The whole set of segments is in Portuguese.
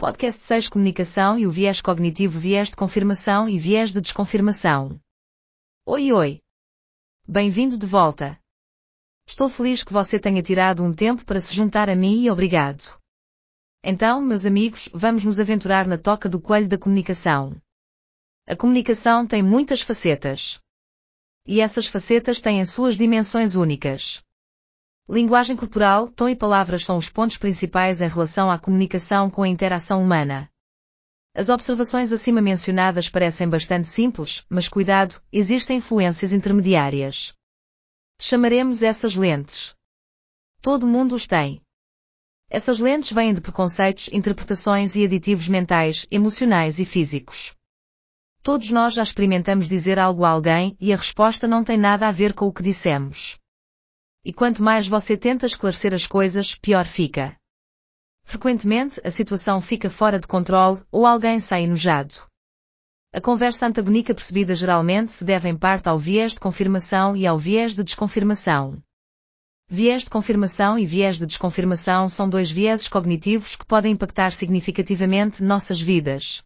Podcast 6 Comunicação e o viés cognitivo viés de confirmação e viés de desconfirmação. Oi oi! Bem-vindo de volta. Estou feliz que você tenha tirado um tempo para se juntar a mim e obrigado. Então, meus amigos, vamos nos aventurar na toca do coelho da comunicação. A comunicação tem muitas facetas. E essas facetas têm as suas dimensões únicas. Linguagem corporal, tom e palavras são os pontos principais em relação à comunicação com a interação humana. As observações acima mencionadas parecem bastante simples, mas cuidado, existem influências intermediárias. Chamaremos essas lentes. Todo mundo os tem. Essas lentes vêm de preconceitos, interpretações e aditivos mentais, emocionais e físicos. Todos nós já experimentamos dizer algo a alguém e a resposta não tem nada a ver com o que dissemos. E quanto mais você tenta esclarecer as coisas, pior fica. Frequentemente, a situação fica fora de controle ou alguém sai enojado. A conversa antagónica percebida geralmente se deve em parte ao viés de confirmação e ao viés de desconfirmação. Viés de confirmação e viés de desconfirmação são dois vieses cognitivos que podem impactar significativamente nossas vidas.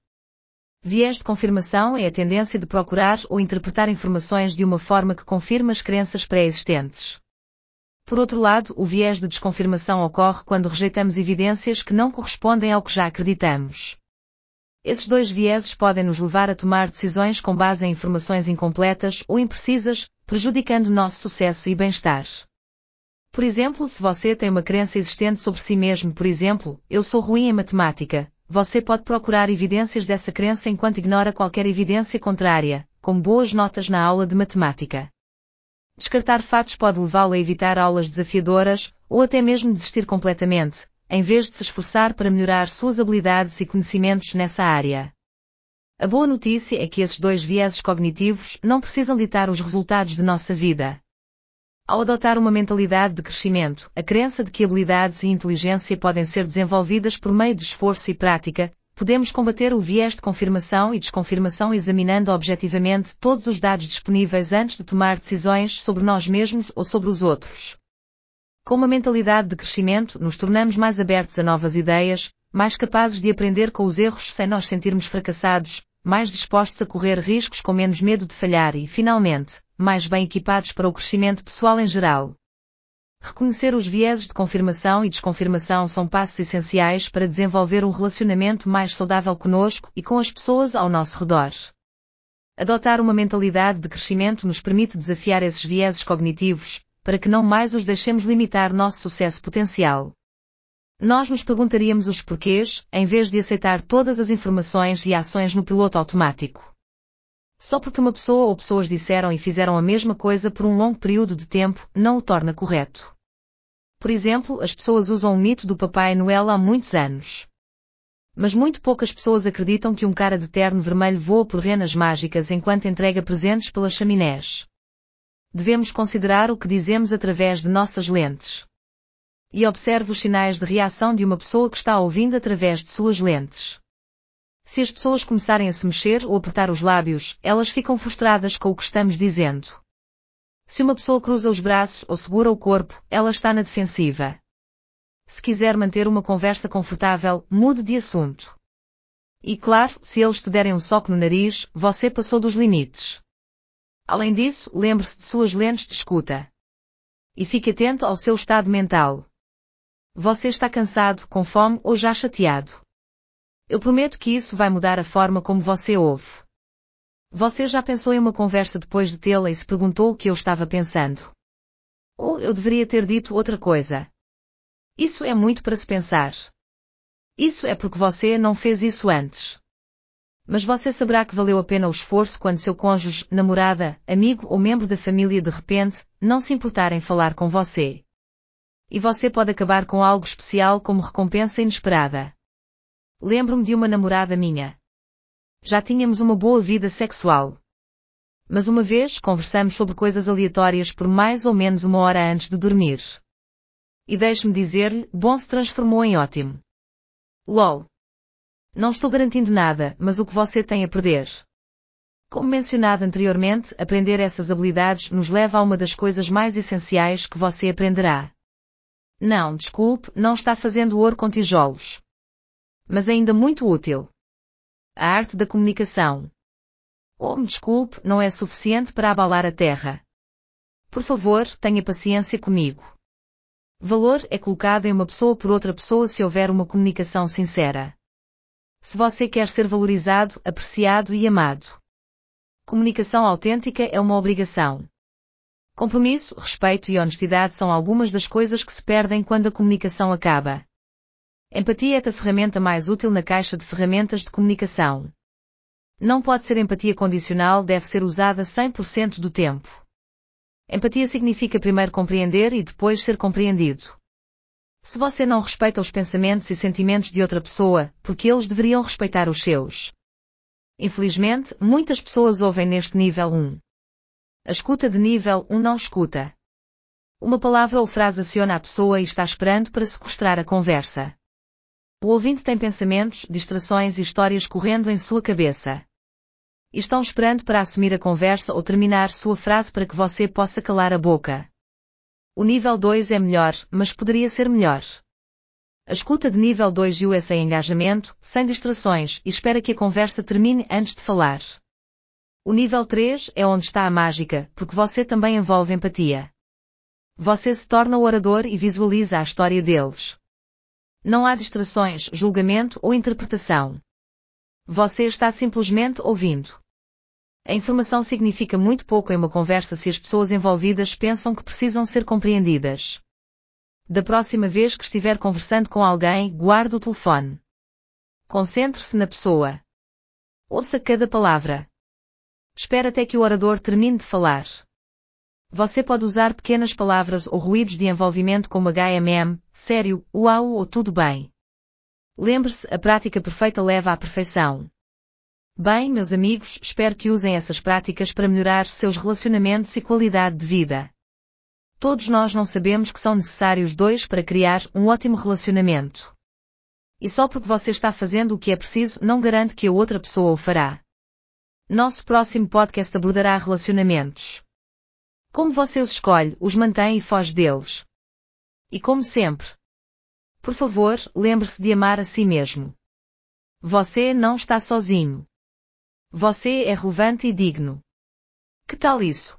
Viés de confirmação é a tendência de procurar ou interpretar informações de uma forma que confirma as crenças pré-existentes. Por outro lado, o viés de desconfirmação ocorre quando rejeitamos evidências que não correspondem ao que já acreditamos. Esses dois vieses podem nos levar a tomar decisões com base em informações incompletas ou imprecisas, prejudicando nosso sucesso e bem-estar. Por exemplo, se você tem uma crença existente sobre si mesmo, por exemplo, eu sou ruim em matemática, você pode procurar evidências dessa crença enquanto ignora qualquer evidência contrária, como boas notas na aula de matemática. Descartar fatos pode levá-lo a evitar aulas desafiadoras, ou até mesmo desistir completamente, em vez de se esforçar para melhorar suas habilidades e conhecimentos nessa área. A boa notícia é que esses dois vieses cognitivos não precisam ditar os resultados de nossa vida. Ao adotar uma mentalidade de crescimento, a crença de que habilidades e inteligência podem ser desenvolvidas por meio de esforço e prática, podemos combater o viés de confirmação e desconfirmação examinando objetivamente todos os dados disponíveis antes de tomar decisões sobre nós mesmos ou sobre os outros. Com uma mentalidade de crescimento, nos tornamos mais abertos a novas ideias, mais capazes de aprender com os erros sem nós sentirmos fracassados, mais dispostos a correr riscos com menos medo de falhar e, finalmente, mais bem equipados para o crescimento pessoal em geral. Reconhecer os vieses de confirmação e desconfirmação são passos essenciais para desenvolver um relacionamento mais saudável conosco e com as pessoas ao nosso redor. Adotar uma mentalidade de crescimento nos permite desafiar esses vieses cognitivos, para que não mais os deixemos limitar nosso sucesso potencial. Nós nos perguntaríamos os porquês, em vez de aceitar todas as informações e ações no piloto automático. Só porque uma pessoa ou pessoas disseram e fizeram a mesma coisa por um longo período de tempo, não o torna correto. Por exemplo, as pessoas usam o mito do Papai Noel há muitos anos. Mas muito poucas pessoas acreditam que um cara de terno vermelho voa por renas mágicas enquanto entrega presentes pelas chaminés devemos considerar o que dizemos através de nossas lentes. E observe os sinais de reação de uma pessoa que está ouvindo através de suas lentes. Se as pessoas começarem a se mexer ou apertar os lábios, elas ficam frustradas com o que estamos dizendo. Se uma pessoa cruza os braços ou segura o corpo, ela está na defensiva. Se quiser manter uma conversa confortável, mude de assunto. E claro, se eles te derem um soco no nariz, você passou dos limites. Além disso, lembre-se de suas lentes de escuta. E fique atento ao seu estado mental. Você está cansado, com fome ou já chateado. Eu prometo que isso vai mudar a forma como você ouve. Você já pensou em uma conversa depois de tê-la e se perguntou o que eu estava pensando? Ou eu deveria ter dito outra coisa? Isso é muito para se pensar. Isso é porque você não fez isso antes. Mas você saberá que valeu a pena o esforço quando seu cônjuge, namorada, amigo ou membro da família de repente, não se importar em falar com você. E você pode acabar com algo especial como recompensa inesperada. Lembro-me de uma namorada minha. Já tínhamos uma boa vida sexual. Mas uma vez conversamos sobre coisas aleatórias por mais ou menos uma hora antes de dormir. E deixe-me dizer-lhe, bom se transformou em ótimo. LOL. Não estou garantindo nada, mas o que você tem a perder. Como mencionado anteriormente, aprender essas habilidades nos leva a uma das coisas mais essenciais que você aprenderá. Não, desculpe, não está fazendo ouro com tijolos. Mas ainda muito útil. A arte da comunicação. Oh, me desculpe, não é suficiente para abalar a terra. Por favor, tenha paciência comigo. Valor é colocado em uma pessoa por outra pessoa se houver uma comunicação sincera. Se você quer ser valorizado, apreciado e amado. Comunicação autêntica é uma obrigação. Compromisso, respeito e honestidade são algumas das coisas que se perdem quando a comunicação acaba. Empatia é a ferramenta mais útil na caixa de ferramentas de comunicação. Não pode ser empatia condicional, deve ser usada 100% do tempo. Empatia significa primeiro compreender e depois ser compreendido. Se você não respeita os pensamentos e sentimentos de outra pessoa, porque eles deveriam respeitar os seus? Infelizmente, muitas pessoas ouvem neste nível 1. A escuta de nível 1 não escuta. Uma palavra ou frase aciona a pessoa e está esperando para sequestrar a conversa. O ouvinte tem pensamentos, distrações e histórias correndo em sua cabeça. Estão esperando para assumir a conversa ou terminar sua frase para que você possa calar a boca. O nível 2 é melhor, mas poderia ser melhor. A escuta de nível 2 e o sem engajamento, sem distrações, e espera que a conversa termine antes de falar. O nível 3 é onde está a mágica, porque você também envolve empatia. Você se torna o orador e visualiza a história deles. Não há distrações, julgamento ou interpretação. Você está simplesmente ouvindo. A informação significa muito pouco em uma conversa se as pessoas envolvidas pensam que precisam ser compreendidas. Da próxima vez que estiver conversando com alguém, guarde o telefone. Concentre-se na pessoa. Ouça cada palavra. Espere até que o orador termine de falar. Você pode usar pequenas palavras ou ruídos de envolvimento como HMM, sério, uau ou tudo bem. Lembre-se, a prática perfeita leva à perfeição. Bem, meus amigos, espero que usem essas práticas para melhorar seus relacionamentos e qualidade de vida. Todos nós não sabemos que são necessários dois para criar um ótimo relacionamento. E só porque você está fazendo o que é preciso não garante que a outra pessoa o fará. Nosso próximo podcast abordará relacionamentos. Como você os escolhe, os mantém e foge deles. E como sempre. Por favor, lembre-se de amar a si mesmo. Você não está sozinho. Você é relevante e digno. Que tal isso?